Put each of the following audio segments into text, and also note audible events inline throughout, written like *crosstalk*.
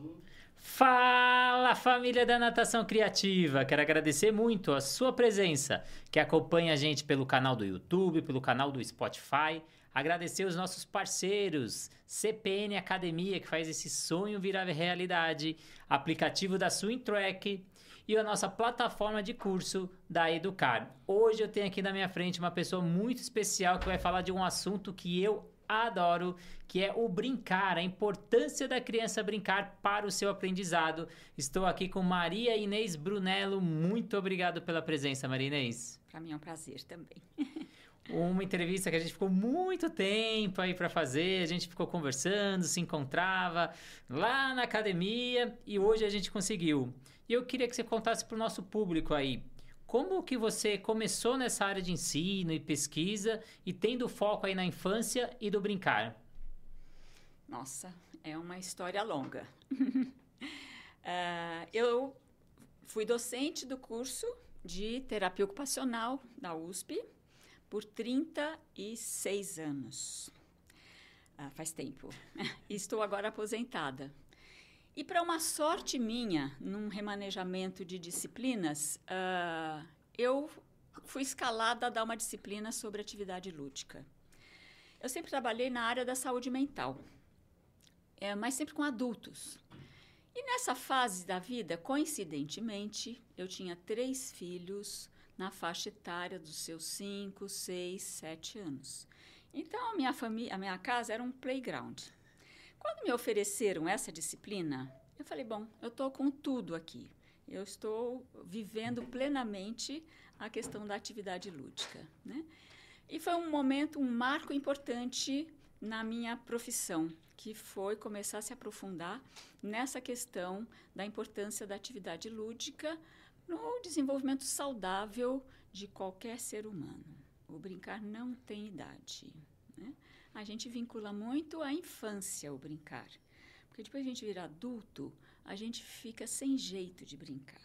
um. Fala família da Natação Criativa! Quero agradecer muito a sua presença, que acompanha a gente pelo canal do YouTube, pelo canal do Spotify. Agradecer os nossos parceiros, CPN Academia, que faz esse sonho virar realidade, aplicativo da Swing Track e a nossa plataforma de curso da Educar. Hoje eu tenho aqui na minha frente uma pessoa muito especial que vai falar de um assunto que eu adoro, que é o brincar, a importância da criança brincar para o seu aprendizado. Estou aqui com Maria Inês Brunello. Muito obrigado pela presença, Maria Inês. Para mim é um prazer também. Uma entrevista que a gente ficou muito tempo aí para fazer, a gente ficou conversando, se encontrava lá na academia e hoje a gente conseguiu. E eu queria que você contasse para o nosso público aí como que você começou nessa área de ensino e pesquisa e tendo foco aí na infância e do brincar? Nossa, é uma história longa. uh, *laughs* eu fui docente do curso de terapia ocupacional da USP por 36 anos. Uh, faz tempo. *laughs* Estou agora aposentada. E para uma sorte minha, num remanejamento de disciplinas, uh, eu fui escalada a dar uma disciplina sobre atividade lúdica. Eu sempre trabalhei na área da saúde mental, é, mas sempre com adultos. E nessa fase da vida, coincidentemente, eu tinha três filhos na faixa etária dos seus 5, 6, 7 anos. Então, a minha, família, a minha casa era um playground. Quando me ofereceram essa disciplina, eu falei: bom, eu estou com tudo aqui. Eu estou vivendo plenamente a questão da atividade lúdica. Né? E foi um momento, um marco importante na minha profissão, que foi começar a se aprofundar nessa questão da importância da atividade lúdica no desenvolvimento saudável de qualquer ser humano. O brincar não tem idade. Né? A gente vincula muito à infância o brincar. Porque depois a gente vira adulto, a gente fica sem jeito de brincar.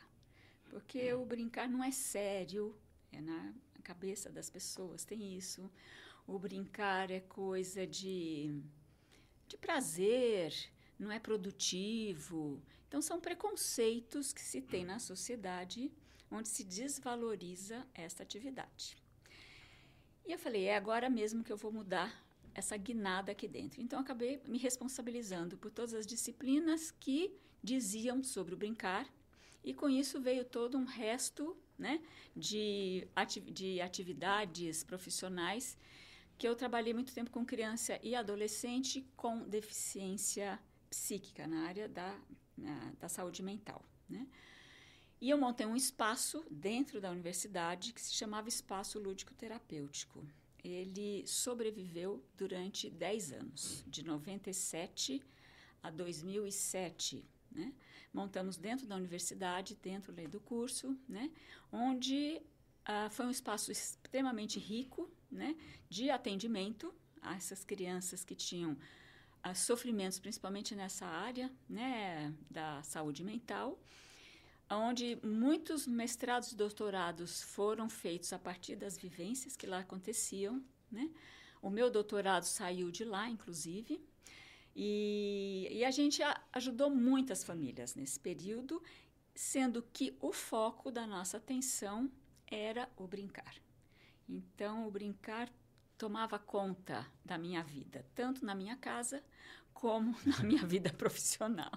Porque o brincar não é sério, é na cabeça das pessoas, tem isso. O brincar é coisa de, de prazer, não é produtivo. Então, são preconceitos que se tem na sociedade onde se desvaloriza esta atividade. E eu falei, é agora mesmo que eu vou mudar essa guinada aqui dentro. Então, acabei me responsabilizando por todas as disciplinas que diziam sobre o brincar, e com isso veio todo um resto né, de, ati de atividades profissionais que eu trabalhei muito tempo com criança e adolescente com deficiência psíquica na área da, na, da saúde mental. Né? E eu montei um espaço dentro da universidade que se chamava Espaço Lúdico Terapêutico ele sobreviveu durante 10 anos, de 97 a 2007. Né? Montamos dentro da universidade, dentro do curso, né? onde ah, foi um espaço extremamente rico né? de atendimento a essas crianças que tinham ah, sofrimentos, principalmente nessa área né? da saúde mental onde muitos mestrados e doutorados foram feitos a partir das vivências que lá aconteciam. Né? O meu doutorado saiu de lá, inclusive, e, e a gente a, ajudou muitas famílias nesse período, sendo que o foco da nossa atenção era o brincar. Então, o brincar tomava conta da minha vida, tanto na minha casa como na minha *laughs* vida profissional.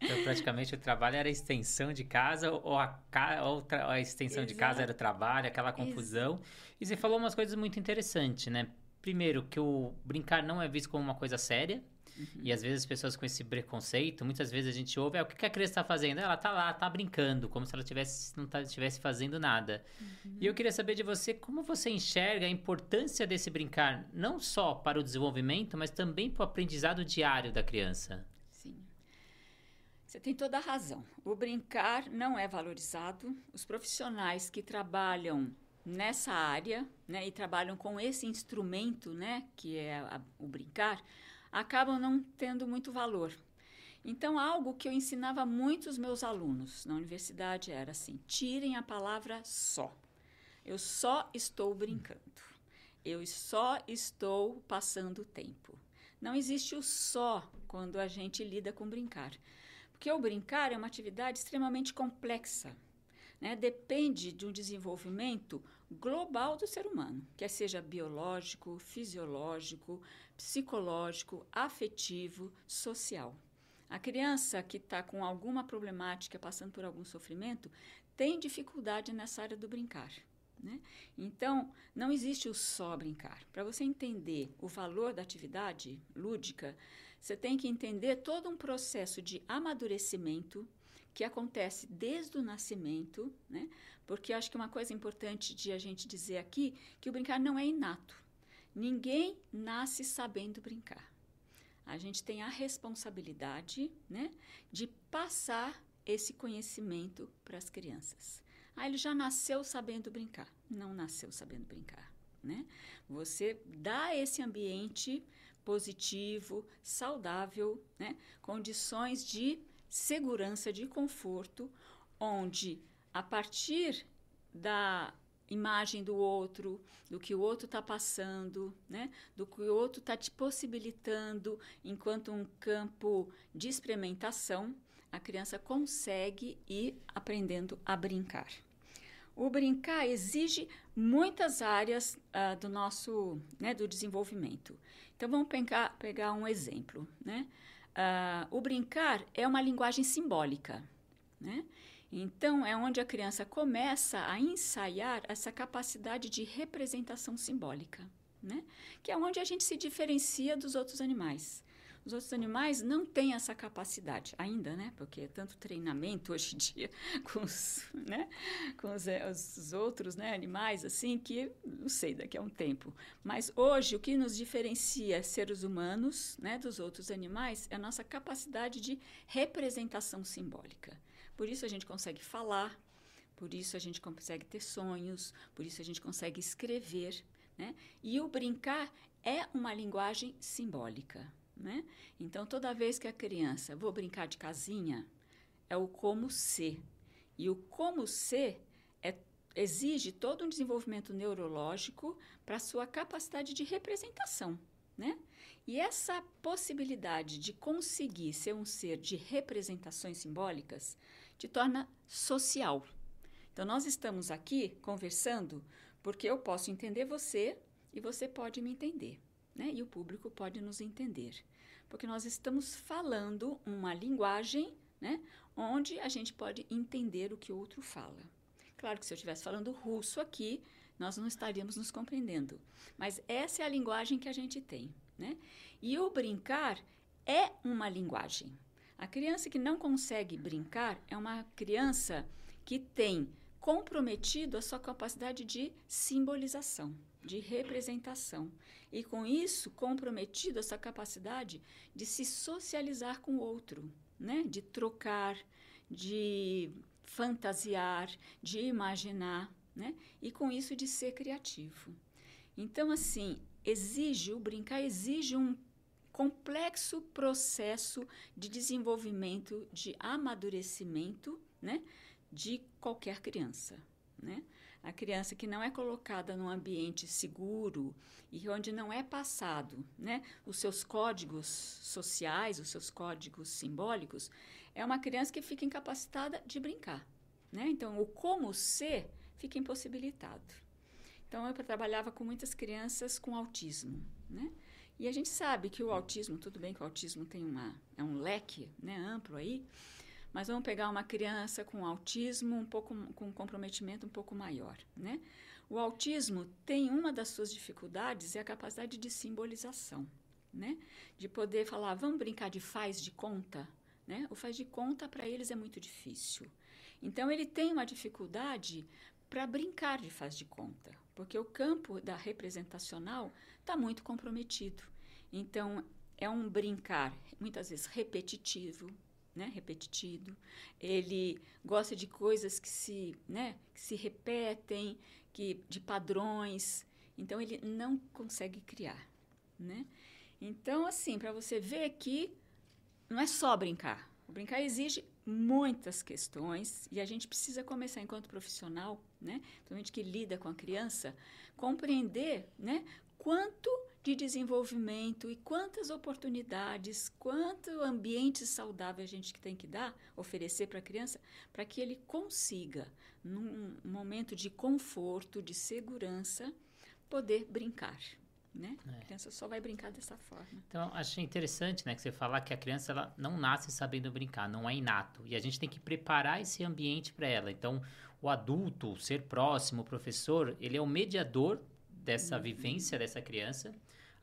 Então, praticamente, o trabalho era a extensão de casa, ou a, ca... ou a extensão Exato. de casa era o trabalho, aquela confusão. E você falou umas coisas muito interessantes, né? Primeiro, que o brincar não é visto como uma coisa séria. Uhum. E às vezes as pessoas com esse preconceito, muitas vezes a gente ouve, ah, o que a criança está fazendo? Ela está lá, está brincando, como se ela tivesse, não tá, estivesse fazendo nada. Uhum. E eu queria saber de você como você enxerga a importância desse brincar, não só para o desenvolvimento, mas também para o aprendizado diário da criança. Você tem toda a razão. O brincar não é valorizado. Os profissionais que trabalham nessa área né, e trabalham com esse instrumento, né, que é a, o brincar, acabam não tendo muito valor. Então, algo que eu ensinava muito os meus alunos na universidade era assim: tirem a palavra só. Eu só estou brincando. Eu só estou passando tempo. Não existe o só quando a gente lida com brincar. Porque o brincar é uma atividade extremamente complexa. Né? Depende de um desenvolvimento global do ser humano, quer seja biológico, fisiológico, psicológico, afetivo, social. A criança que está com alguma problemática, passando por algum sofrimento, tem dificuldade nessa área do brincar. Né? Então, não existe o só brincar. Para você entender o valor da atividade lúdica, você tem que entender todo um processo de amadurecimento que acontece desde o nascimento, né? porque acho que uma coisa importante de a gente dizer aqui que o brincar não é inato. Ninguém nasce sabendo brincar. A gente tem a responsabilidade né, de passar esse conhecimento para as crianças. Ah, ele já nasceu sabendo brincar. Não nasceu sabendo brincar. Né? Você dá esse ambiente positivo, saudável, né? condições de segurança, de conforto, onde a partir da imagem do outro, do que o outro está passando, né? do que o outro está te possibilitando enquanto um campo de experimentação, a criança consegue ir aprendendo a brincar. O brincar exige muitas áreas uh, do nosso né, do desenvolvimento. Então vamos pegar, pegar um exemplo. Né? Uh, o brincar é uma linguagem simbólica. Né? Então, é onde a criança começa a ensaiar essa capacidade de representação simbólica, né? que é onde a gente se diferencia dos outros animais. Os outros animais não têm essa capacidade ainda, né? Porque é tanto treinamento hoje em dia *laughs* com os, né? com os, é, os outros né? animais, assim, que não sei daqui a um tempo. Mas hoje o que nos diferencia seres humanos né? dos outros animais é a nossa capacidade de representação simbólica. Por isso a gente consegue falar, por isso a gente consegue ter sonhos, por isso a gente consegue escrever. Né? E o brincar é uma linguagem simbólica. Né? Então, toda vez que a criança, vou brincar de casinha, é o como ser. E o como ser é, exige todo um desenvolvimento neurológico para sua capacidade de representação. Né? E essa possibilidade de conseguir ser um ser de representações simbólicas te torna social. Então, nós estamos aqui conversando porque eu posso entender você e você pode me entender né? e o público pode nos entender. Porque nós estamos falando uma linguagem né? onde a gente pode entender o que o outro fala. Claro que se eu estivesse falando russo aqui, nós não estaríamos nos compreendendo. Mas essa é a linguagem que a gente tem. Né? E o brincar é uma linguagem. A criança que não consegue brincar é uma criança que tem comprometido a sua capacidade de simbolização de representação. E com isso, comprometido essa capacidade de se socializar com o outro, né? de trocar, de fantasiar, de imaginar, né? e com isso de ser criativo. Então, assim, exige, o brincar exige um complexo processo de desenvolvimento, de amadurecimento, né? de qualquer criança, né? A criança que não é colocada num ambiente seguro e onde não é passado né, os seus códigos sociais, os seus códigos simbólicos, é uma criança que fica incapacitada de brincar. Né? Então, o como ser fica impossibilitado. Então, eu trabalhava com muitas crianças com autismo. Né? E a gente sabe que o autismo, tudo bem que o autismo tem uma, é um leque né, amplo aí, mas vamos pegar uma criança com autismo um pouco com um comprometimento um pouco maior, né? O autismo tem uma das suas dificuldades é a capacidade de simbolização, né? De poder falar, vamos brincar de faz de conta, né? O faz de conta para eles é muito difícil. Então ele tem uma dificuldade para brincar de faz de conta, porque o campo da representacional está muito comprometido. Então é um brincar muitas vezes repetitivo, né, repetitivo. Ele gosta de coisas que se, né, que se repetem, que de padrões. Então ele não consegue criar, né? Então assim, para você ver que não é só brincar. O brincar exige muitas questões e a gente precisa começar enquanto profissional, né, principalmente que lida com a criança, compreender, né, quanto de desenvolvimento e quantas oportunidades, quanto ambiente saudável a gente tem que dar, oferecer para a criança, para que ele consiga, num momento de conforto, de segurança, poder brincar. Né? É. A criança só vai brincar dessa forma. Então, achei interessante né, que você falar que a criança ela não nasce sabendo brincar, não é inato. E a gente tem que preparar esse ambiente para ela. Então, o adulto, o ser próximo, o professor, ele é o mediador dessa uhum. vivência dessa criança.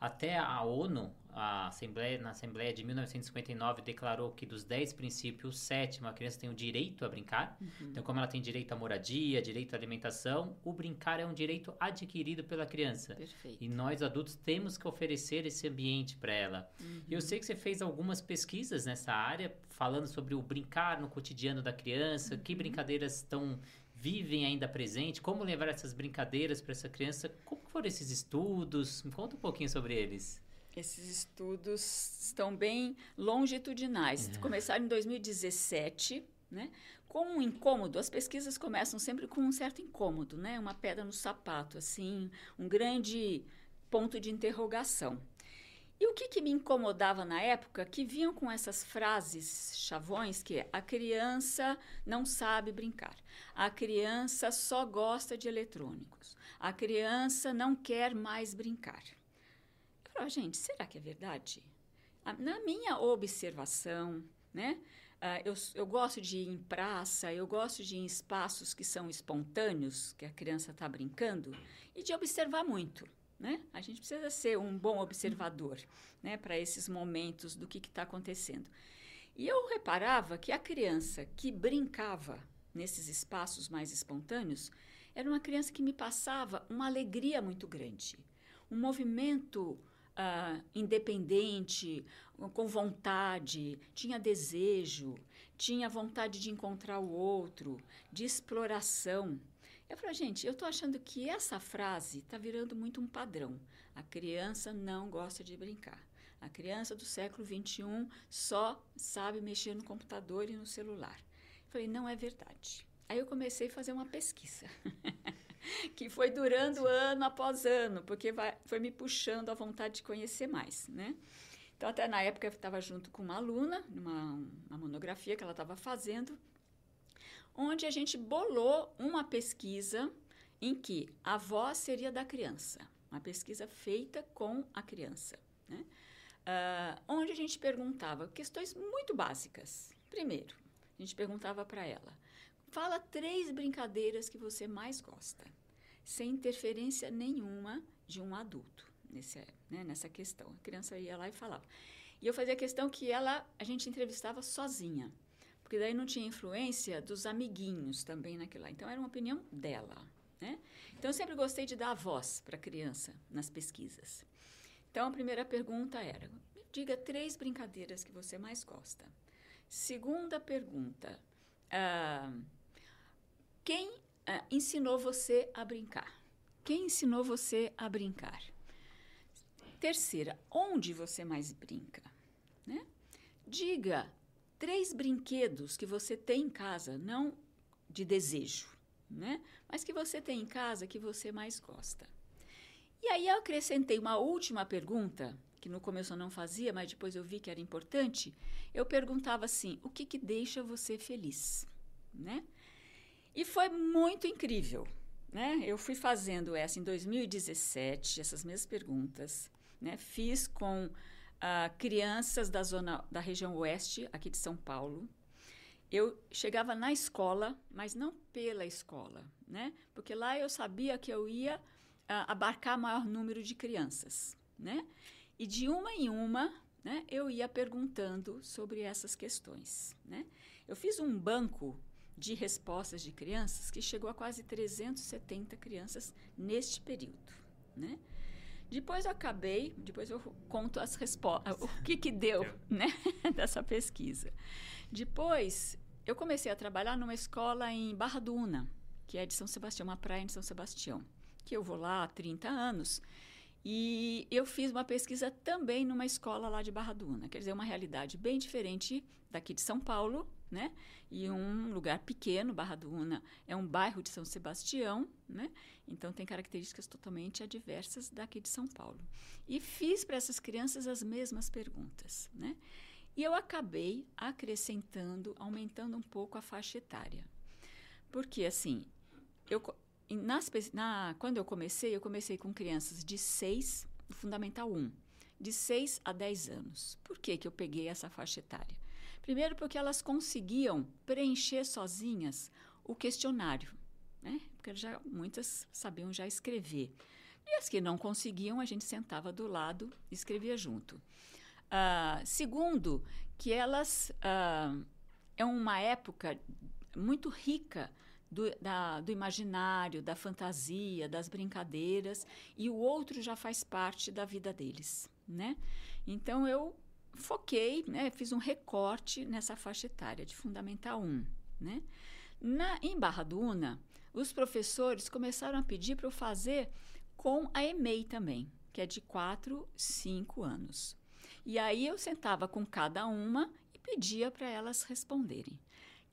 Até a ONU, a Assembleia, na Assembleia de 1959, declarou que dos 10 princípios, o sétimo, a criança tem o direito a brincar. Uhum. Então, como ela tem direito à moradia, direito à alimentação, o brincar é um direito adquirido pela criança. Perfeito. E nós, adultos, temos que oferecer esse ambiente para ela. Uhum. E eu sei que você fez algumas pesquisas nessa área, falando sobre o brincar no cotidiano da criança, uhum. que brincadeiras estão vivem ainda presente? Como levar essas brincadeiras para essa criança? Como foram esses estudos? Me conta um pouquinho sobre eles. Esses estudos estão bem longitudinais. É. Começaram em 2017, né? Com um incômodo, as pesquisas começam sempre com um certo incômodo, né? Uma pedra no sapato, assim, um grande ponto de interrogação. E o que, que me incomodava na época, que vinham com essas frases chavões, que é a criança não sabe brincar, a criança só gosta de eletrônicos, a criança não quer mais brincar. Eu falava, gente, será que é verdade? Na minha observação, né? Uh, eu, eu, gosto de ir em praça, eu gosto de ir em espaços que são espontâneos, que a criança está brincando, e de observar muito. Né? A gente precisa ser um bom observador né, para esses momentos do que está acontecendo. E eu reparava que a criança que brincava nesses espaços mais espontâneos era uma criança que me passava uma alegria muito grande, um movimento uh, independente, com vontade, tinha desejo, tinha vontade de encontrar o outro, de exploração. Eu falei, gente, eu estou achando que essa frase está virando muito um padrão. A criança não gosta de brincar. A criança do século XXI só sabe mexer no computador e no celular. Eu falei, não é verdade. Aí eu comecei a fazer uma pesquisa, *laughs* que foi durando ano após ano, porque vai, foi me puxando a vontade de conhecer mais, né? Então, até na época, eu estava junto com uma aluna, numa uma monografia que ela estava fazendo, onde a gente bolou uma pesquisa em que a voz seria da criança, uma pesquisa feita com a criança, né? Uh, onde a gente perguntava questões muito básicas. Primeiro, a gente perguntava para ela: fala três brincadeiras que você mais gosta, sem interferência nenhuma de um adulto nesse, né, nessa questão. A criança ia lá e falava. E eu fazia questão que ela, a gente entrevistava sozinha porque daí não tinha influência dos amiguinhos também naquilo lá. Então era uma opinião dela, né? Então eu sempre gostei de dar voz para a criança nas pesquisas. Então a primeira pergunta era: diga três brincadeiras que você mais gosta. Segunda pergunta: ah, quem ah, ensinou você a brincar? Quem ensinou você a brincar? Terceira, onde você mais brinca? Né? Diga três brinquedos que você tem em casa, não de desejo, né? Mas que você tem em casa que você mais gosta. E aí eu acrescentei uma última pergunta, que no começo eu não fazia, mas depois eu vi que era importante. Eu perguntava assim: o que, que deixa você feliz? Né? E foi muito incrível. Né? Eu fui fazendo essa em 2017, essas mesmas perguntas. Né? Fiz com uh, crianças da zona da região oeste aqui de São Paulo. Eu chegava na escola, mas não pela escola, né? Porque lá eu sabia que eu ia uh, abarcar maior número de crianças, né? E de uma em uma, né, eu ia perguntando sobre essas questões, né? Eu fiz um banco de respostas de crianças que chegou a quase 370 crianças neste período, né? Depois eu acabei, depois eu conto as respostas, o que que deu, né, *laughs* dessa pesquisa. Depois, eu comecei a trabalhar numa escola em Barra Duna, que é de São Sebastião, uma praia de São Sebastião, que eu vou lá há 30 anos. E eu fiz uma pesquisa também numa escola lá de Barra Duna, quer dizer, uma realidade bem diferente daqui de São Paulo, né? E um lugar pequeno, Barra Duna é um bairro de São Sebastião, né? Então tem características totalmente adversas daqui de São Paulo. E fiz para essas crianças as mesmas perguntas, né? E eu acabei acrescentando, aumentando um pouco a faixa etária. Porque assim, eu nas, na, quando eu comecei, eu comecei com crianças de 6, Fundamental 1, de 6 a 10 anos. Por que, que eu peguei essa faixa etária? Primeiro, porque elas conseguiam preencher sozinhas o questionário, né? Porque já, muitas sabiam já escrever. E as que não conseguiam, a gente sentava do lado e escrevia junto. Uh, segundo, que elas. Uh, é uma época muito rica do, da, do imaginário, da fantasia, das brincadeiras, e o outro já faz parte da vida deles, né? Então eu foquei, né, fiz um recorte nessa faixa etária de Fundamental 1, né? Na, em Barra Duna, os professores começaram a pedir para eu fazer com a EMEI também, que é de 4, 5 anos. E aí eu sentava com cada uma e pedia para elas responderem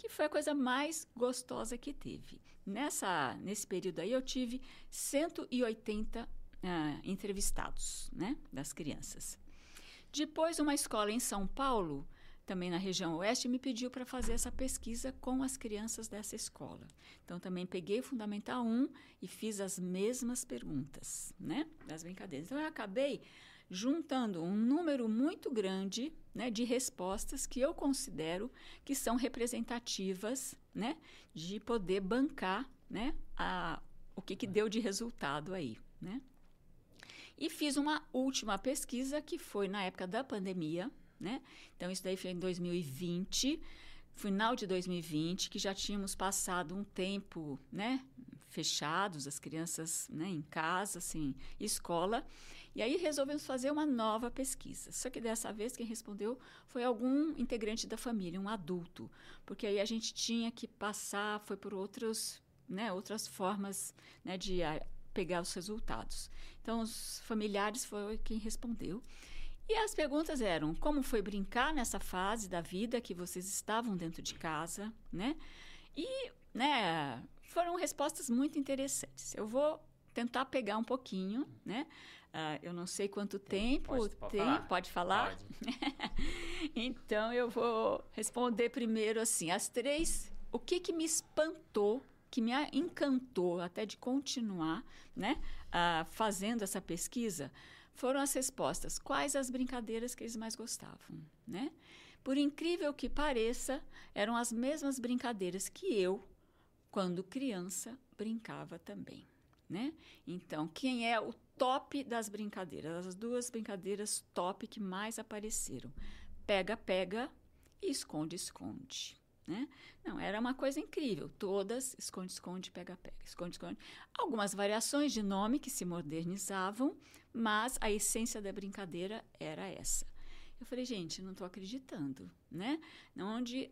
que foi a coisa mais gostosa que teve. Nessa, nesse período aí, eu tive 180 uh, ah, entrevistados, né, das crianças. Depois, uma escola em São Paulo, também na região oeste, me pediu para fazer essa pesquisa com as crianças dessa escola. Então, também peguei o Fundamental 1 e fiz as mesmas perguntas, né, das brincadeiras. Então, eu acabei juntando um número muito grande né, de respostas que eu considero que são representativas né, de poder bancar né, a, o que, que deu de resultado aí. Né? E fiz uma última pesquisa que foi na época da pandemia. Né? Então, isso daí foi em 2020, final de 2020, que já tínhamos passado um tempo né, fechados, as crianças né, em casa, assim, escola. E aí resolvemos fazer uma nova pesquisa. Só que dessa vez quem respondeu foi algum integrante da família, um adulto, porque aí a gente tinha que passar, foi por outros, né, outras formas né, de pegar os resultados. Então os familiares foi quem respondeu. E as perguntas eram: como foi brincar nessa fase da vida que vocês estavam dentro de casa, né? E, né, foram respostas muito interessantes. Eu vou tentar pegar um pouquinho, né? Uh, eu não sei quanto tempo pode, pode tem, falar? pode falar? Pode. *laughs* então eu vou responder primeiro assim, as três, o que que me espantou, que me encantou até de continuar, né, uh, fazendo essa pesquisa, foram as respostas. Quais as brincadeiras que eles mais gostavam, né? Por incrível que pareça, eram as mesmas brincadeiras que eu, quando criança, brincava também né? Então, quem é o top das brincadeiras? As duas brincadeiras top que mais apareceram: pega, pega e esconde, esconde. Né? Não, era uma coisa incrível. Todas esconde, esconde, pega, pega, esconde, esconde. Algumas variações de nome que se modernizavam, mas a essência da brincadeira era essa. Eu falei, gente, não estou acreditando, né? Onde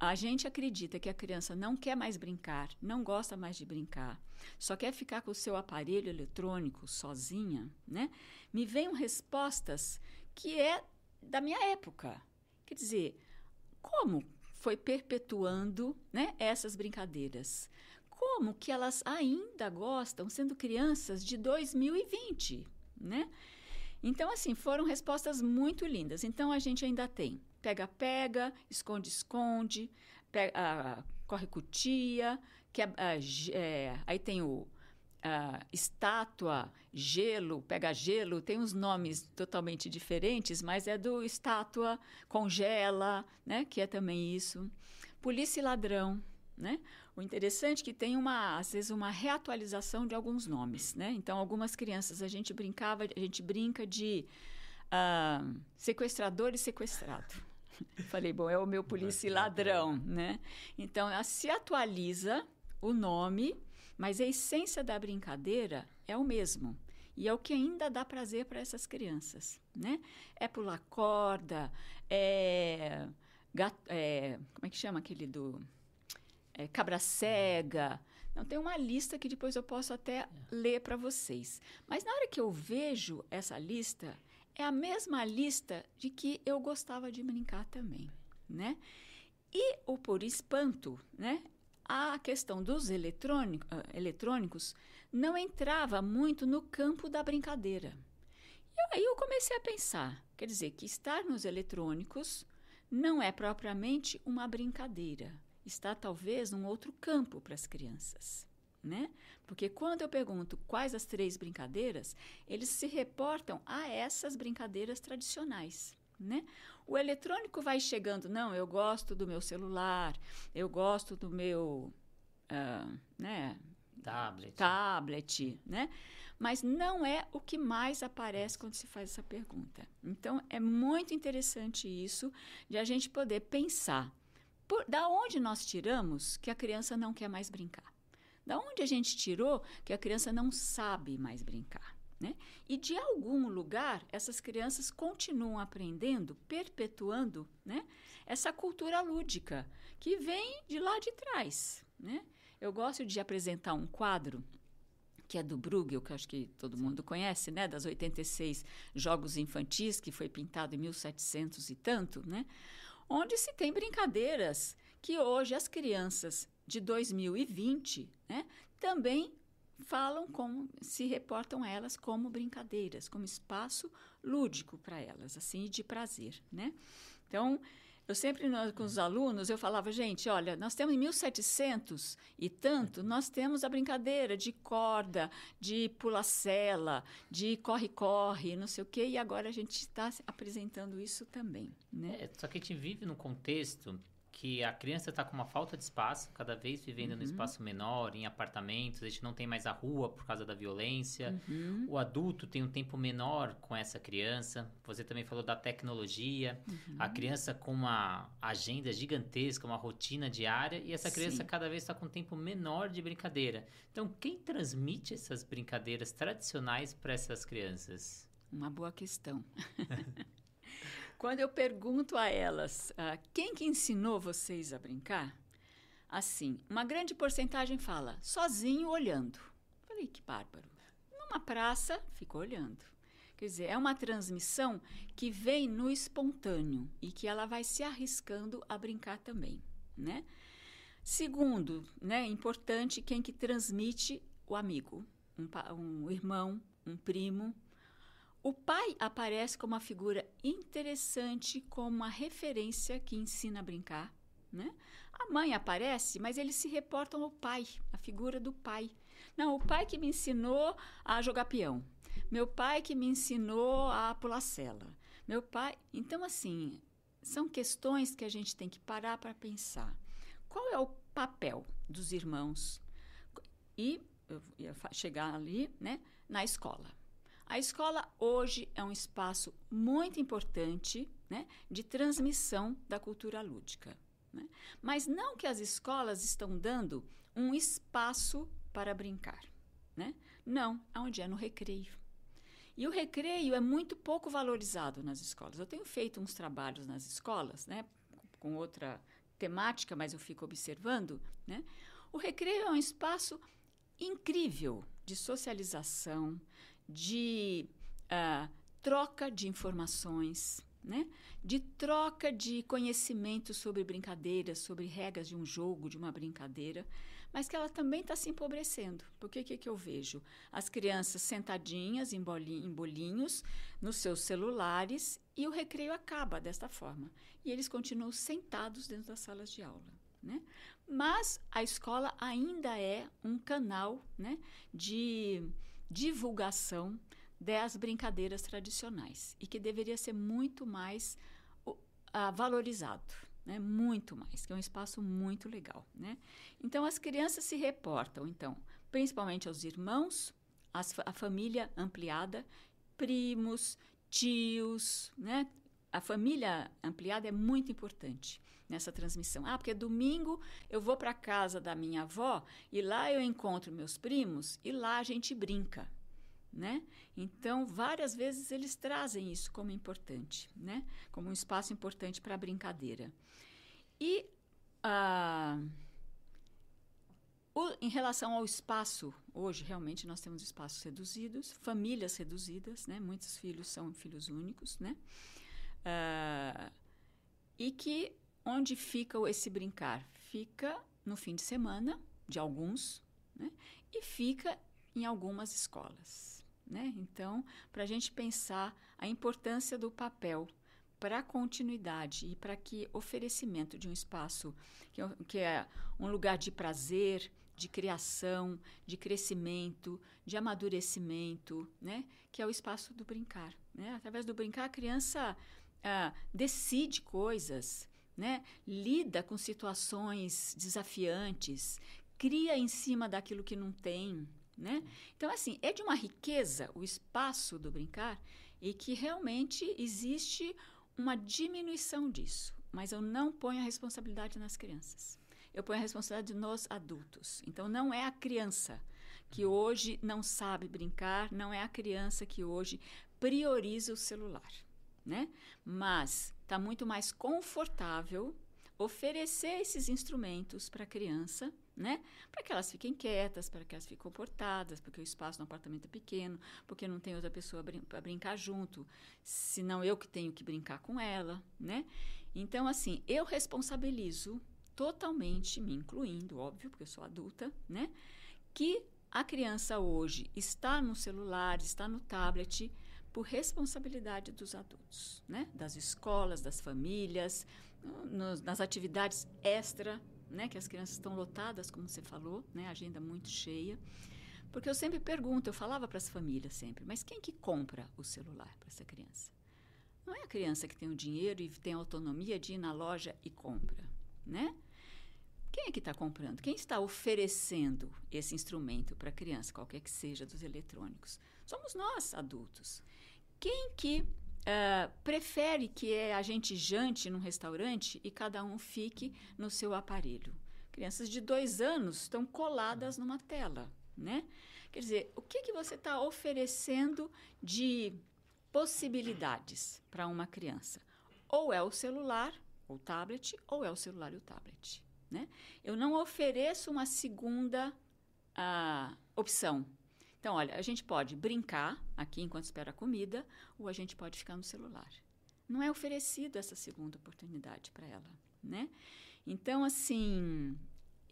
a gente acredita que a criança não quer mais brincar, não gosta mais de brincar, só quer ficar com o seu aparelho eletrônico sozinha, né? Me vêm respostas que é da minha época. Quer dizer, como foi perpetuando né, essas brincadeiras? Como que elas ainda gostam, sendo crianças de 2020, né? Então, assim, foram respostas muito lindas. Então, a gente ainda tem pega-pega, esconde-esconde, ah, corre cutia, que é, aí tem o ah, estátua, gelo, pega gelo, tem uns nomes totalmente diferentes, mas é do estátua, congela, né, que é também isso. Polícia e ladrão, né? O interessante é que tem uma, às vezes, uma reatualização de alguns nomes, né? Então, algumas crianças a gente brincava, a gente brinca de uh, sequestrador e sequestrado. *laughs* Falei, bom, é o meu polícia e ladrão, né? Então, se atualiza o nome, mas a essência da brincadeira é o mesmo. E é o que ainda dá prazer para essas crianças, né? É pular corda, é, gato, é... Como é que chama aquele do... É, cabra cega. Então, tem uma lista que depois eu posso até ler para vocês. Mas na hora que eu vejo essa lista, é a mesma lista de que eu gostava de brincar também, né? E o por espanto, né? A questão dos eletrônico, uh, eletrônicos não entrava muito no campo da brincadeira. E aí eu comecei a pensar, quer dizer, que estar nos eletrônicos não é propriamente uma brincadeira, está talvez num outro campo para as crianças. Né? Porque quando eu pergunto quais as três brincadeiras, eles se reportam a essas brincadeiras tradicionais. Né? O eletrônico vai chegando, não, eu gosto do meu celular, eu gosto do meu uh, né, tablet. tablet, né? Mas não é o que mais aparece quando se faz essa pergunta. Então, é muito interessante isso de a gente poder pensar por, da onde nós tiramos que a criança não quer mais brincar. Da onde a gente tirou que a criança não sabe mais brincar. Né? E de algum lugar, essas crianças continuam aprendendo, perpetuando né? essa cultura lúdica que vem de lá de trás. Né? Eu gosto de apresentar um quadro que é do Bruegel, que acho que todo mundo conhece, né, das 86 jogos infantis, que foi pintado em 1700 e tanto, né, onde se tem brincadeiras que hoje as crianças de 2020, né, também falam como se reportam a elas como brincadeiras, como espaço lúdico para elas, assim, de prazer, né? Então, eu sempre, com os alunos, eu falava, gente, olha, nós temos em 1700 e tanto, nós temos a brincadeira de corda, de pula-cela, de corre-corre, não sei o quê, e agora a gente está apresentando isso também, né? É, só que a gente vive num contexto que a criança está com uma falta de espaço, cada vez vivendo uhum. no espaço menor, em apartamentos, a gente não tem mais a rua por causa da violência. Uhum. O adulto tem um tempo menor com essa criança. Você também falou da tecnologia. Uhum. A criança com uma agenda gigantesca, uma rotina diária, e essa criança Sim. cada vez está com um tempo menor de brincadeira. Então, quem transmite essas brincadeiras tradicionais para essas crianças? Uma boa questão. *laughs* Quando eu pergunto a elas uh, quem que ensinou vocês a brincar, assim, uma grande porcentagem fala sozinho olhando. Falei, que bárbaro. Numa praça, ficou olhando. Quer dizer, é uma transmissão que vem no espontâneo e que ela vai se arriscando a brincar também, né? Segundo, né, importante quem que transmite o amigo, um, um irmão, um primo, o pai aparece como uma figura interessante, como uma referência que ensina a brincar. Né? A mãe aparece, mas eles se reportam ao pai, a figura do pai. Não, o pai que me ensinou a jogar peão. Meu pai que me ensinou a pular cela. Meu pai. Então, assim, são questões que a gente tem que parar para pensar. Qual é o papel dos irmãos? E eu ia chegar ali, né, na escola. A escola hoje é um espaço muito importante né, de transmissão da cultura lúdica. Né? Mas não que as escolas estão dando um espaço para brincar. Né? Não, onde é no recreio. E o recreio é muito pouco valorizado nas escolas. Eu tenho feito uns trabalhos nas escolas, né, com outra temática, mas eu fico observando. Né? O recreio é um espaço incrível de socialização, de uh, troca de informações, né? de troca de conhecimento sobre brincadeiras, sobre regras de um jogo, de uma brincadeira, mas que ela também está se empobrecendo. Porque o que, que eu vejo? As crianças sentadinhas em, bolinho, em bolinhos, nos seus celulares, e o recreio acaba desta forma. E eles continuam sentados dentro das salas de aula. Né? Mas a escola ainda é um canal né, de divulgação das brincadeiras tradicionais e que deveria ser muito mais uh, valorizado. Né, muito mais, que é um espaço muito legal, né? Então as crianças se reportam, então, principalmente aos irmãos, as, a família ampliada, primos, tios, né? A família ampliada é muito importante nessa transmissão. Ah, porque domingo eu vou para casa da minha avó e lá eu encontro meus primos e lá a gente brinca. Né? Então, várias vezes eles trazem isso como importante, né? como um espaço importante para a brincadeira. E ah, o, em relação ao espaço, hoje realmente nós temos espaços reduzidos, famílias reduzidas, né? Muitos filhos são filhos únicos, né? Uh, e que onde fica esse brincar? Fica no fim de semana de alguns, né? E fica em algumas escolas, né? Então, para a gente pensar a importância do papel para a continuidade e para que oferecimento de um espaço que, que é um lugar de prazer, de criação, de crescimento, de amadurecimento, né? Que é o espaço do brincar, né? Através do brincar a criança ah, decide coisas, né? Lida com situações desafiantes, cria em cima daquilo que não tem, né? Então assim é de uma riqueza o espaço do brincar e que realmente existe uma diminuição disso, mas eu não ponho a responsabilidade nas crianças. Eu ponho a responsabilidade nos adultos. Então, não é a criança que hoje não sabe brincar, não é a criança que hoje prioriza o celular, né? Mas está muito mais confortável oferecer esses instrumentos para a criança, né? Para que elas fiquem quietas, para que elas fiquem comportadas, porque o espaço no apartamento é pequeno, porque não tem outra pessoa brin para brincar junto, senão eu que tenho que brincar com ela, né? Então, assim, eu responsabilizo totalmente, me incluindo, óbvio, porque eu sou adulta, né? Que a criança hoje está no celular, está no tablet, por responsabilidade dos adultos, né? Das escolas, das famílias, nas atividades extra, né, que as crianças estão lotadas, como você falou, né, agenda muito cheia. Porque eu sempre pergunto, eu falava para as famílias sempre, mas quem que compra o celular para essa criança? Não é a criança que tem o dinheiro e tem a autonomia de ir na loja e compra, né? Quem é que está comprando? Quem está oferecendo esse instrumento para a criança, qualquer que seja dos eletrônicos? Somos nós, adultos. Quem que Uh, prefere que a gente jante num restaurante e cada um fique no seu aparelho. Crianças de dois anos estão coladas numa tela, né? Quer dizer, o que, que você está oferecendo de possibilidades para uma criança? Ou é o celular, o tablet, ou é o celular e o tablet, né? Eu não ofereço uma segunda uh, opção então, olha, a gente pode brincar aqui enquanto espera a comida, ou a gente pode ficar no celular. Não é oferecido essa segunda oportunidade para ela, né? Então, assim,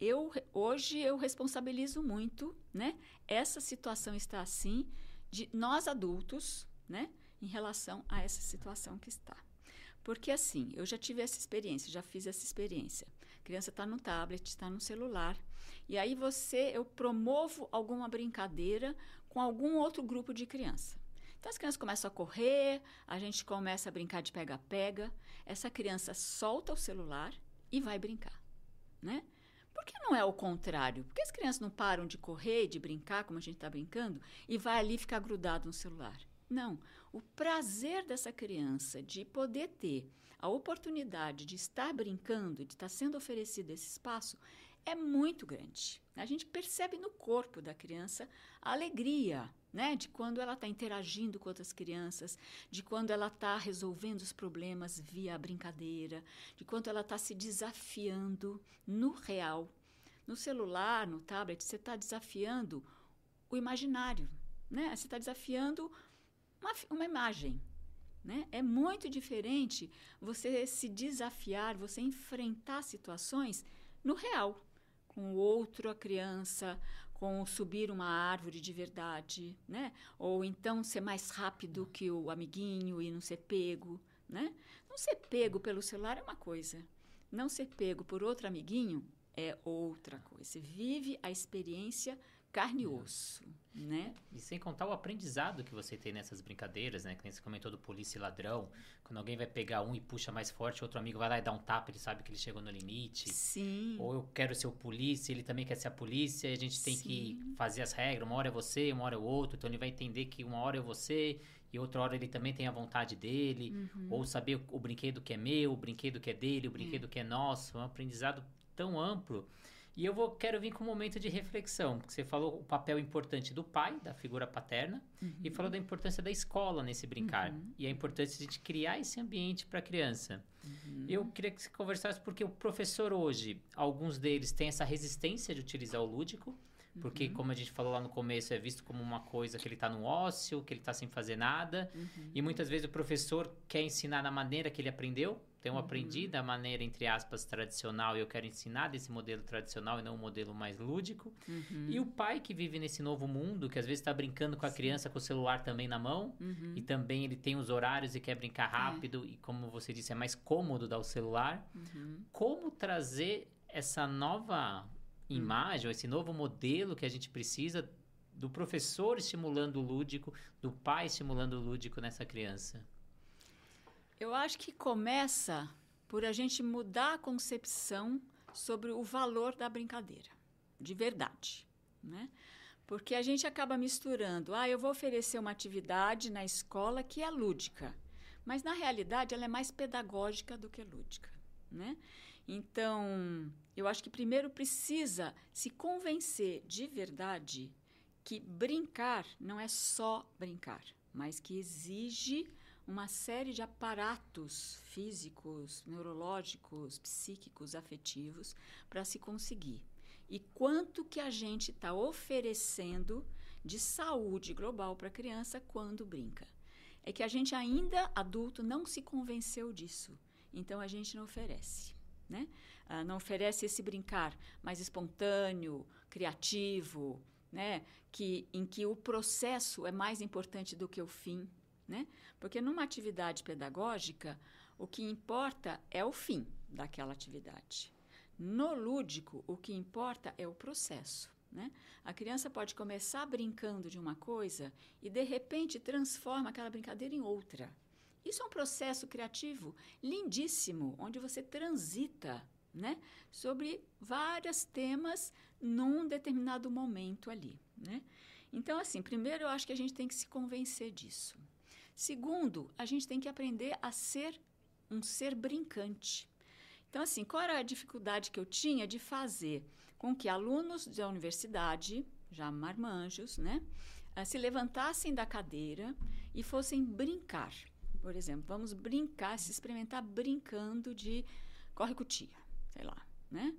eu hoje eu responsabilizo muito, né? Essa situação está assim de nós adultos, né? Em relação a essa situação que está. Porque assim, eu já tive essa experiência, já fiz essa experiência. A criança está no tablet, está no celular, e aí você, eu promovo alguma brincadeira com algum outro grupo de criança. Então as crianças começam a correr, a gente começa a brincar de pega-pega. Essa criança solta o celular e vai brincar, né? Por que não é o contrário? Por que as crianças não param de correr, de brincar, como a gente está brincando, e vai ali ficar grudado no celular? Não. O prazer dessa criança de poder ter a oportunidade de estar brincando, de estar sendo oferecido esse espaço, é muito grande. A gente percebe no corpo da criança a alegria, né, de quando ela está interagindo com outras crianças, de quando ela está resolvendo os problemas via a brincadeira, de quando ela está se desafiando no real. No celular, no tablet, você está desafiando o imaginário, né? Você está desafiando uma, uma imagem. Né? É muito diferente você se desafiar, você enfrentar situações no real, com outra criança, com subir uma árvore de verdade, né? Ou então ser mais rápido que o amiguinho e não ser pego, né? Não ser pego pelo celular é uma coisa, não ser pego por outro amiguinho é outra coisa. Vive a experiência carne e osso, né? E sem contar o aprendizado que você tem nessas brincadeiras, né? Que você comentou do polícia e ladrão. Quando alguém vai pegar um e puxa mais forte, outro amigo vai lá e dá um tapa, ele sabe que ele chegou no limite. Sim. Ou eu quero ser o polícia, ele também quer ser a polícia, e a gente tem Sim. que fazer as regras. Uma hora é você, uma hora é o outro. Então ele vai entender que uma hora é você e outra hora ele também tem a vontade dele. Uhum. Ou saber o, o, brinquedo que é meu, o brinquedo que é dele, o brinquedo é. que é nosso. É um aprendizado tão amplo E eu vou, quero vir com um momento de reflexão, porque você falou o papel importante do pai, da figura paterna, uhum. e falou da importância da escola nesse brincar, uhum. e a importância de a gente criar esse ambiente para a criança. Uhum. Eu queria que você conversasse, porque o professor hoje, alguns deles têm essa resistência de utilizar o lúdico, porque, uhum. como a gente falou lá no começo, é visto como uma coisa que ele está no ócio, que ele está sem fazer nada. Uhum. E muitas vezes o professor quer ensinar da maneira que ele aprendeu. Então, eu uhum. aprendi da maneira, entre aspas, tradicional e eu quero ensinar desse modelo tradicional e não um modelo mais lúdico. Uhum. E o pai que vive nesse novo mundo, que às vezes está brincando com a Sim. criança com o celular também na mão, uhum. e também ele tem os horários e quer brincar é. rápido, é. e como você disse, é mais cômodo dar o celular. Uhum. Como trazer essa nova imagem, ou esse novo modelo que a gente precisa do professor estimulando o lúdico, do pai estimulando o lúdico nessa criança? Eu acho que começa por a gente mudar a concepção sobre o valor da brincadeira, de verdade, né? Porque a gente acaba misturando, ah, eu vou oferecer uma atividade na escola que é lúdica, mas na realidade ela é mais pedagógica do que lúdica, né? Então, eu acho que primeiro precisa se convencer de verdade que brincar não é só brincar, mas que exige uma série de aparatos físicos, neurológicos, psíquicos, afetivos para se conseguir. E quanto que a gente está oferecendo de saúde global para a criança quando brinca. É que a gente ainda, adulto, não se convenceu disso. Então a gente não oferece né? Ah, não oferece esse brincar mais espontâneo, criativo, né? Que, em que o processo é mais importante do que o fim, né? Porque numa atividade pedagógica, o que importa é o fim daquela atividade. No lúdico, o que importa é o processo. Né? A criança pode começar brincando de uma coisa e, de repente, transforma aquela brincadeira em outra. Isso é um processo criativo lindíssimo, onde você transita né, sobre vários temas num determinado momento ali. Né? Então, assim, primeiro eu acho que a gente tem que se convencer disso. Segundo, a gente tem que aprender a ser um ser brincante. Então, assim, qual era a dificuldade que eu tinha de fazer com que alunos da universidade, já marmanjos, né, eh, se levantassem da cadeira e fossem brincar? Por exemplo, vamos brincar, se experimentar brincando de corre-cutia, sei lá, né?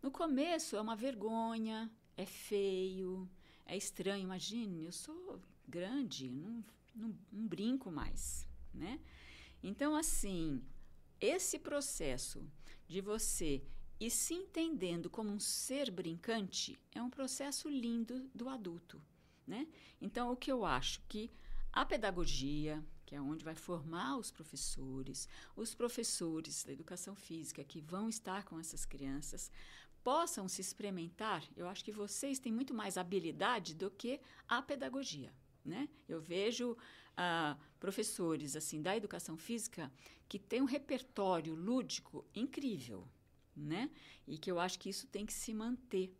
No começo é uma vergonha, é feio, é estranho. Imagine, eu sou grande, não, não, não brinco mais, né? Então, assim, esse processo de você ir se entendendo como um ser brincante é um processo lindo do adulto, né? Então, o que eu acho que a pedagogia, que é onde vai formar os professores, os professores da educação física que vão estar com essas crianças, possam se experimentar. Eu acho que vocês têm muito mais habilidade do que a pedagogia. Né? Eu vejo ah, professores assim da educação física que têm um repertório lúdico incrível, né? E que eu acho que isso tem que se manter.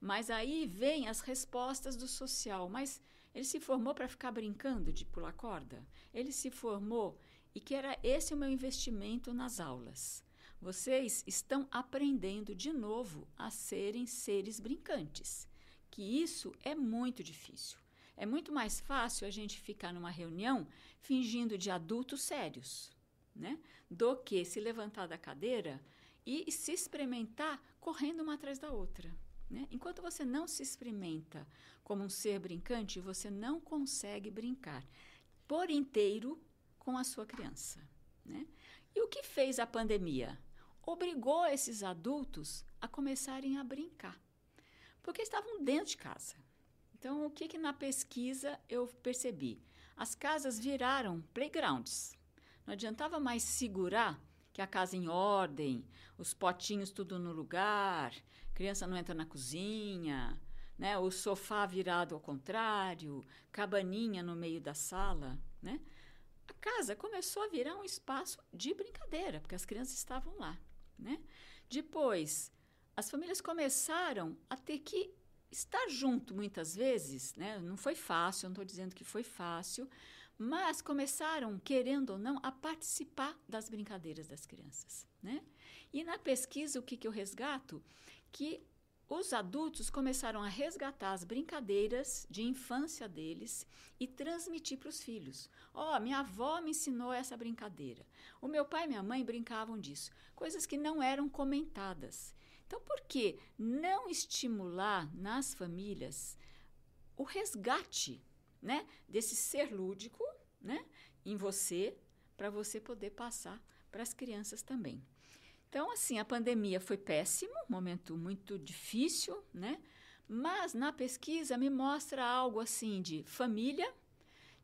Mas aí vem as respostas do social. Mas ele se formou para ficar brincando de pular corda? Ele se formou e que era esse o meu investimento nas aulas. Vocês estão aprendendo de novo a serem seres brincantes, que isso é muito difícil. É muito mais fácil a gente ficar numa reunião fingindo de adultos sérios, né? Do que se levantar da cadeira e se experimentar correndo uma atrás da outra. Né? Enquanto você não se experimenta como um ser brincante, você não consegue brincar por inteiro com a sua criança. Né? E o que fez a pandemia? Obrigou esses adultos a começarem a brincar, porque estavam dentro de casa. Então, o que, que na pesquisa eu percebi? As casas viraram playgrounds. Não adiantava mais segurar que a casa em ordem, os potinhos tudo no lugar, criança não entra na cozinha, né? O sofá virado ao contrário, cabaninha no meio da sala, né? A casa começou a virar um espaço de brincadeira, porque as crianças estavam lá, né? Depois, as famílias começaram a ter que estar junto muitas vezes, né? Não foi fácil, não estou dizendo que foi fácil, mas começaram, querendo ou não, a participar das brincadeiras das crianças, né? E na pesquisa, o que, que eu resgato? que os adultos começaram a resgatar as brincadeiras de infância deles e transmitir para os filhos. Ó, oh, minha avó me ensinou essa brincadeira. O meu pai e minha mãe brincavam disso. Coisas que não eram comentadas. Então, por que não estimular nas famílias o resgate né, desse ser lúdico né, em você, para você poder passar para as crianças também? Então, assim, a pandemia foi péssimo, momento muito difícil, né? Mas na pesquisa me mostra algo assim de família,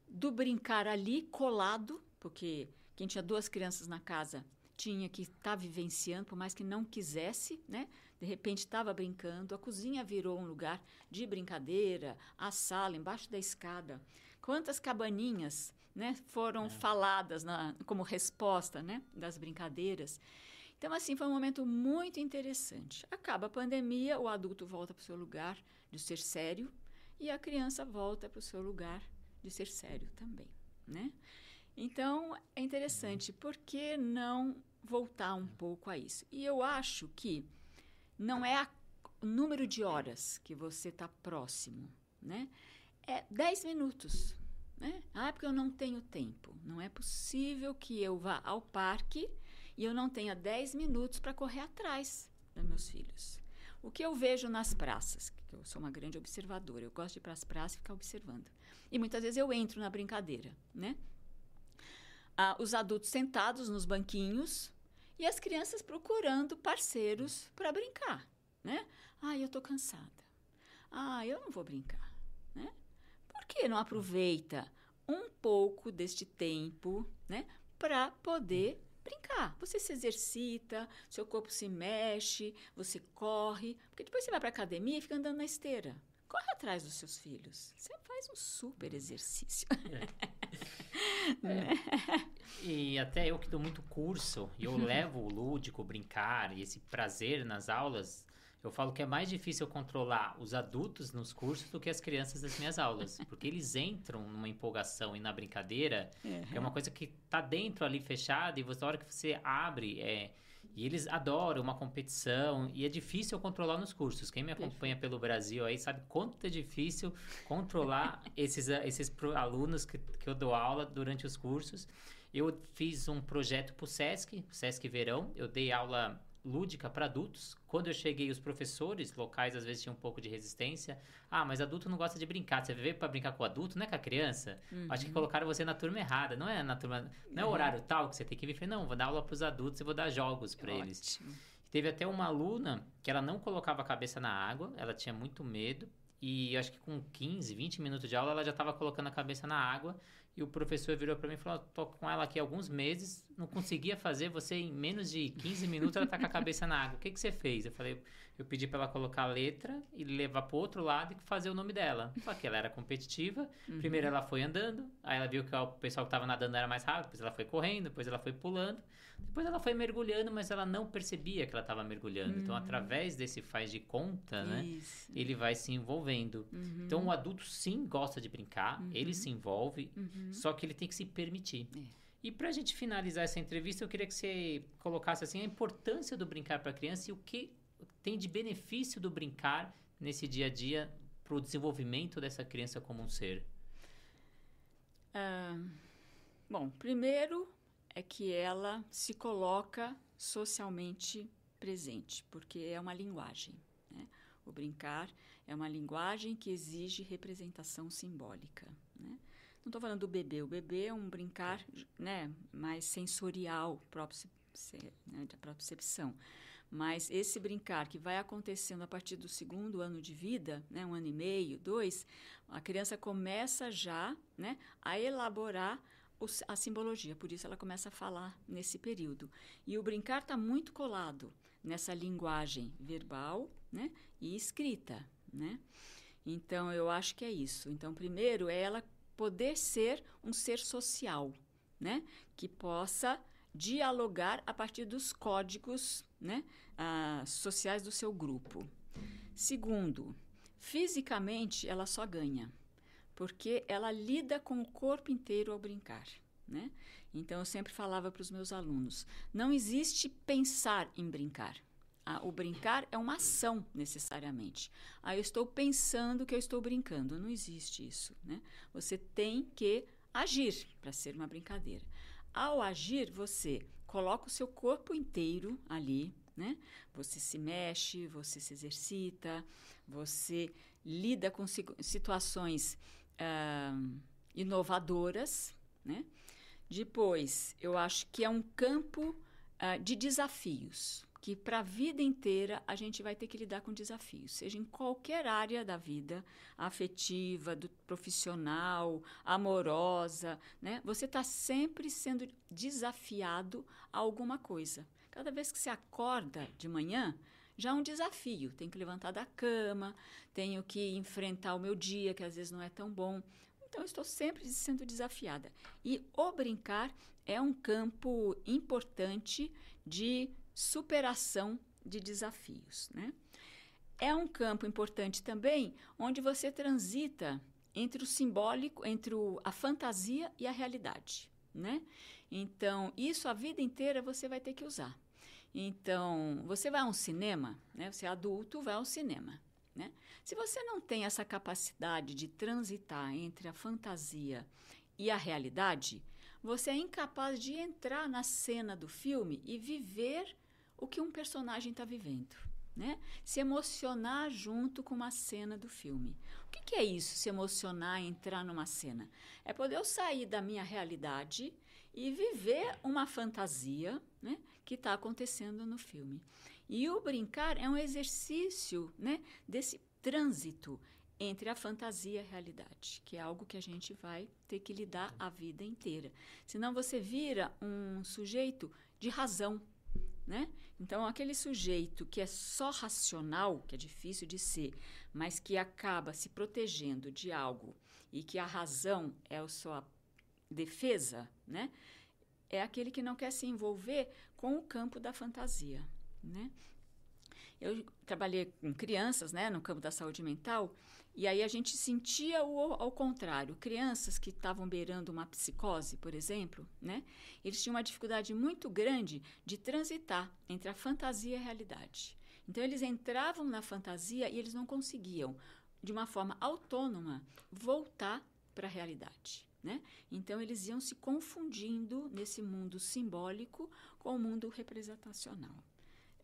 do brincar ali colado, porque quem tinha duas crianças na casa tinha que estar tá vivenciando, por mais que não quisesse, né? De repente estava brincando, a cozinha virou um lugar de brincadeira, a sala embaixo da escada. Quantas cabaninhas, né, foram é. faladas na, como resposta, né, das brincadeiras. Então, assim, foi um momento muito interessante. Acaba a pandemia, o adulto volta para o seu lugar de ser sério e a criança volta para o seu lugar de ser sério também, né? Então, é interessante, por que não voltar um pouco a isso? E eu acho que não é o número de horas que você está próximo, né? É 10 minutos, né? Ah, porque eu não tenho tempo. Não é possível que eu vá ao parque e eu não tenha 10 minutos para correr atrás dos meus filhos. O que eu vejo nas praças, que eu sou uma grande observadora, eu gosto de ir para as praças e ficar observando. E muitas vezes eu entro na brincadeira, né? Ah, os adultos sentados nos banquinhos e as crianças procurando parceiros para brincar, né? Ah, eu estou cansada. Ah, eu não vou brincar, né? Por que não aproveita um pouco deste tempo, né, para poder brincar. Você se exercita, seu corpo se mexe, você corre. Porque depois você vai para academia e fica andando na esteira. Corre atrás dos seus filhos. Você faz um super exercício. É. *laughs* é. E até eu que dou muito curso, e eu *laughs* levo o lúdico, brincar e esse prazer nas aulas, eu falo que é mais difícil controlar os adultos nos cursos do que as crianças nas minhas aulas. *laughs* Porque eles entram numa empolgação e na brincadeira, uhum. é uma coisa que tá dentro ali fechada, e você, na hora que você abre, é, e eles adoram uma competição, e é difícil controlar nos cursos. Quem me acompanha pelo Brasil aí sabe quanto é difícil controlar *laughs* esses, esses alunos que, que eu dou aula durante os cursos. Eu fiz um projeto para o SESC, SESC Verão. Eu dei aula lúdica para adultos. Quando eu cheguei, os professores locais às vezes tinham um pouco de resistência. Ah, mas adulto não gosta de brincar. Você veio para brincar com o adulto, não é com a criança? Uhum. Acho que colocaram você na turma errada. Não é na turma, não é uhum. horário tal que você tem que vir. Falei, não, vou dar aula para os adultos e vou dar jogos para eles. Teve até uma aluna que ela não colocava a cabeça na água, ela tinha muito medo. E acho que com 15, 20 minutos de aula ela já estava colocando a cabeça na água e o professor virou para mim e falou: tô com ela aqui há alguns meses, não conseguia fazer, você em menos de 15 minutos ela tá com a cabeça na água. O que, que você fez? Eu falei: eu pedi para ela colocar a letra e levar para outro lado e fazer o nome dela. Só que ela era competitiva. *laughs* Uhum. Primeiro ela foi andando, aí ela viu que o pessoal que estava nadando era mais rápido, depois ela foi correndo, depois ela foi pulando, depois ela foi mergulhando, mas ela não percebia que ela estava mergulhando. Então, uhum. Então, através desse faz de conta, né, ele vai se envolvendo. Uhum. Então, o adulto sim gosta de brincar, ele uhum. se envolve, uhum. só que ele tem que se permitir. É. E para a gente finalizar essa entrevista, eu queria que você colocasse assim a importância do brincar para a criança e o que tem de benefício do brincar nesse dia a dia para o desenvolvimento dessa criança como um ser? Ah, bom, primeiro é que ela se coloca socialmente presente, porque é uma linguagem. Né? O brincar é uma linguagem que exige representação simbólica. Né? Não estou falando do bebê. O bebê é um brincar né, mais sensorial, próprio, né, da percepção. Mas esse brincar que vai acontecendo a partir do segundo ano de vida, né, um ano e meio, dois, a criança começa já né, a elaborar a simbologia, por isso ela começa a falar nesse período. E o brincar está muito colado nessa linguagem verbal né, e escrita. Né? Então, eu acho que é isso. Então, primeiro é ela poder ser um ser social, né? que possa dialogar a partir dos códigos né, ah, sociais do seu grupo. Segundo, fisicamente ela só ganha, porque ela lida com o corpo inteiro ao brincar. Né? Então eu sempre falava para os meus alunos: não existe pensar em brincar. a, o brincar é uma ação necessariamente. Aí eu estou pensando que eu estou brincando. Não existe isso. Né? Você tem que agir para ser uma brincadeira. Ao agir, você coloca o seu corpo inteiro ali, né? Você se mexe, você se exercita, você lida com situações uh, inovadoras, né? Depois, eu acho que é um campo uh, de desafios, que para a vida inteira a gente vai ter que lidar com desafios, seja em qualquer área da vida, afetiva, do profissional, amorosa, né? Você está sempre sendo desafiado a alguma coisa. Cada vez que você acorda de manhã, já é um desafio. Tenho que levantar da cama, tenho que enfrentar o meu dia, que às vezes não é tão bom. Então, estou sempre sendo desafiada. E o brincar é um campo importante de superação de desafios. Né? É um campo importante também onde você transita entre o simbólico, entre o, a fantasia e a realidade. Né? Então, isso a vida inteira você vai ter que usar. Então, você vai a um cinema, né? Você é adulto, vai ao cinema, né? Se você não tem essa capacidade de transitar entre a fantasia e a realidade, você é incapaz de entrar na cena do filme e viver o que um personagem está vivendo. Né? Se emocionar junto com uma cena do filme. O que, que, é isso, se emocionar, entrar numa cena? É poder eu sair da minha realidade e viver uma fantasia né, que está acontecendo no filme. E o brincar é um exercício né, desse trânsito entre a fantasia e a realidade, que é algo que a gente vai ter que lidar a vida inteira. Senão você vira um sujeito de razão, né? Então, aquele sujeito que é só racional, que é difícil de ser, mas que acaba se protegendo de algo e que a razão é a sua defesa, né? É aquele que não quer se envolver com o campo da fantasia, né? Eu trabalhei com crianças, né, no campo da saúde mental, e aí a gente sentia o ao contrário, crianças que estavam beirando uma psicose, por exemplo, né? Eles tinham uma dificuldade muito grande de transitar entre a fantasia e a realidade. Então eles entravam na fantasia e eles não conseguiam, de uma forma autônoma, voltar para a realidade. Né? Então, eles iam se confundindo nesse mundo simbólico com o mundo representacional.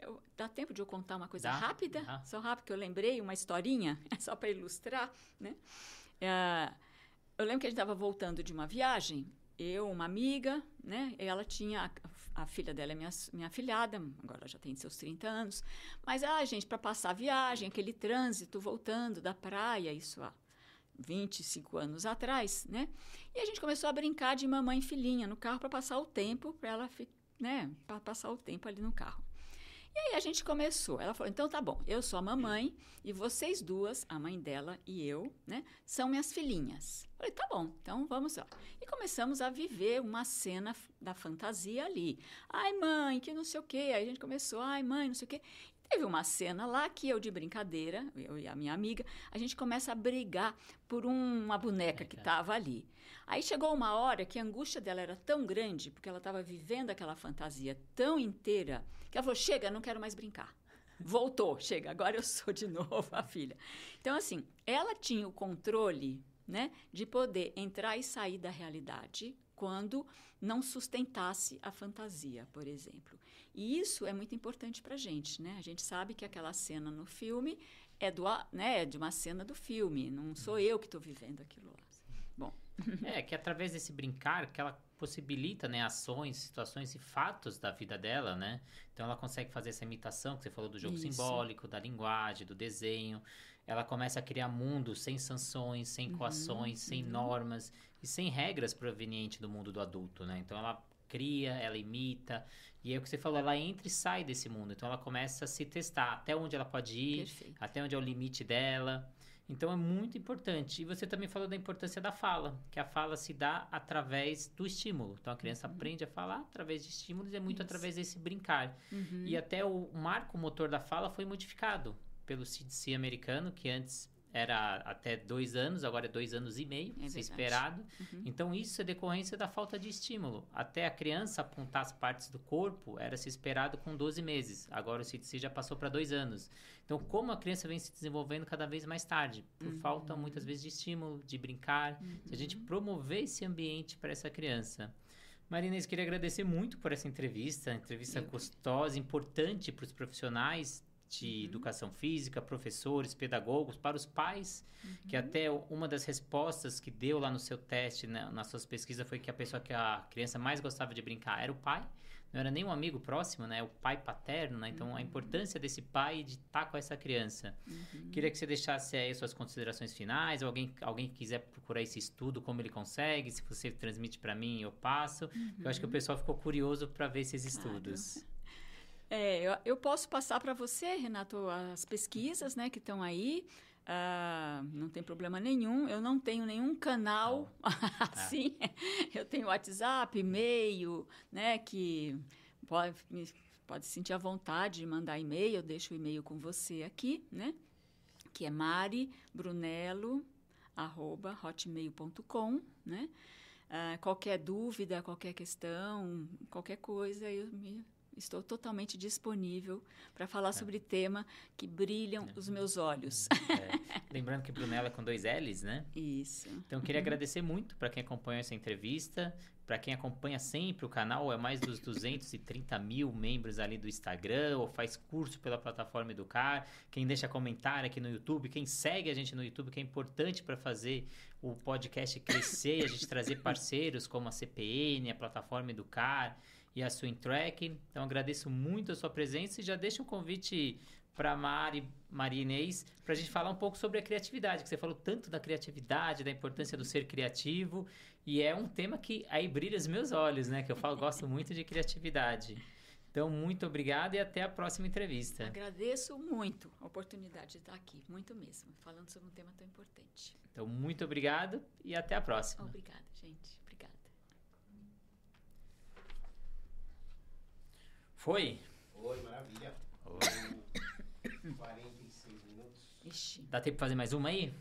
Eu, dá tempo de eu contar uma coisa dá, rápida? Dá. Só rápido, que eu lembrei uma historinha, *laughs* só para ilustrar. Né? É, eu lembro que a gente estava voltando de uma viagem, eu, uma amiga, né? ela tinha, a, a filha dela é minha, minha filhada, agora já tem seus 30 anos, mas, ah, gente, para passar a viagem, aquele trânsito, voltando da praia, isso há 25 anos atrás, né? E a gente começou a brincar de mamãe e filhinha no carro para passar o tempo, para ela, né, para passar o tempo ali no carro. E aí a gente começou. Ela falou: então tá bom, eu sou a mamãe e vocês duas, a mãe dela e eu, né, são minhas filhinhas. Eu falei: tá bom, então vamos lá. E começamos a viver uma cena da fantasia ali. Ai, mãe, que não sei o quê. Aí a gente começou: ai, mãe, não sei o quê. Teve uma cena lá que eu, de brincadeira, eu e a minha amiga, a gente começa a brigar por um, uma boneca que estava ali. Aí chegou uma hora que a angústia dela era tão grande, porque ela estava vivendo aquela fantasia tão inteira, que ela falou: chega, não quero mais brincar. Voltou, chega, agora eu sou de *laughs* novo a filha. Então, assim, ela tinha o controle né, de poder entrar e sair da realidade quando não sustentasse a fantasia, por exemplo. E isso é muito importante para a gente, né? A gente sabe que aquela cena no filme é, do, né, é de uma cena do filme, não sou eu que estou vivendo aquilo lá. *laughs* É, que através desse brincar que ela possibilita, né, ações, situações e fatos da vida dela, né? Então ela consegue fazer essa imitação que você falou do jogo Isso. simbólico, da linguagem, do desenho. Ela começa a criar mundos sem sanções, sem uhum, coações, sem uhum. normas e sem regras provenientes do mundo do adulto, né? Então ela cria, ela imita, e é o que você falou, ela entra e sai desse mundo. Então ela começa a se testar até onde ela pode ir, Perfeito. até onde é o limite dela. Então é muito importante. E você também falou da importância da fala, que a fala se dá através do estímulo. Então a criança uhum. aprende a falar através de estímulos e é muito Isso. através desse brincar. Uhum. E até o marco motor da fala foi modificado pelo CDC americano, que antes era até dois anos, agora é dois anos e meio, É esperado. Uhum. Então, isso é decorrência da falta de estímulo. Até a criança apontar as partes do corpo, era se esperado com 12 meses. Agora o CTC já passou para dois anos. Então, como a criança vem se desenvolvendo cada vez mais tarde, por Uhum. falta muitas vezes de estímulo, de brincar, se a gente promover esse ambiente para essa criança. Marinês, queria agradecer muito por essa entrevista, entrevista Eu- gostosa, importante para os profissionais de educação física, professores, pedagogos, para os pais, que até uma das respostas que deu lá no seu teste, né, nas suas pesquisas, foi que a pessoa que a criança mais gostava de brincar era o pai, não era nem um amigo próximo, né, o pai paterno, né, então a importância desse pai de estar com essa criança. Queria que você deixasse aí suas considerações finais, ou alguém, alguém que quiser procurar esse estudo, como ele consegue, se você transmite para mim, eu passo. Eu acho que o pessoal ficou curioso para ver esses estudos. É, eu, eu posso passar para você, Renato, as pesquisas né, que estão aí. Ah, não tem problema nenhum. Eu não tenho nenhum canal *laughs* assim. Eu tenho WhatsApp, e-mail, né? Que pode, pode sentir à vontade de mandar e-mail. Eu deixo o e-mail com você aqui, né? Que é maribrunello.hotmail.com, né? Ah, qualquer dúvida, qualquer questão, qualquer coisa, eu me, estou totalmente disponível para falar sobre tema que brilham os meus olhos. É. *laughs* Lembrando que Brunella é com dois L's, né? Isso. Então eu queria agradecer muito para quem acompanhou essa entrevista, para quem acompanha sempre o canal, é mais dos 230 mil membros ali do Instagram, ou faz curso pela plataforma Educar, quem deixa comentário aqui no YouTube, quem segue a gente no YouTube, que é importante para fazer o podcast crescer e a gente trazer *laughs* parceiros como a CPN, a plataforma Educar e a Swing Track. Então agradeço muito a sua presença e já deixo um convite para Mari, Maria Inês, para a gente falar um pouco sobre a criatividade, que você falou tanto da criatividade, da importância do ser criativo, e é um tema que aí brilha os meus olhos, né? Que eu falo, gosto muito de criatividade. Então, muito obrigado e até a próxima entrevista. Agradeço muito a oportunidade de estar aqui, muito mesmo, falando sobre um tema tão importante. Então, muito obrigado e até a próxima. Obrigada, gente. Foi? Oi, maravilha. Oi. *coughs* 46 minutos. Ixi. Dá tempo pra fazer mais uma aí?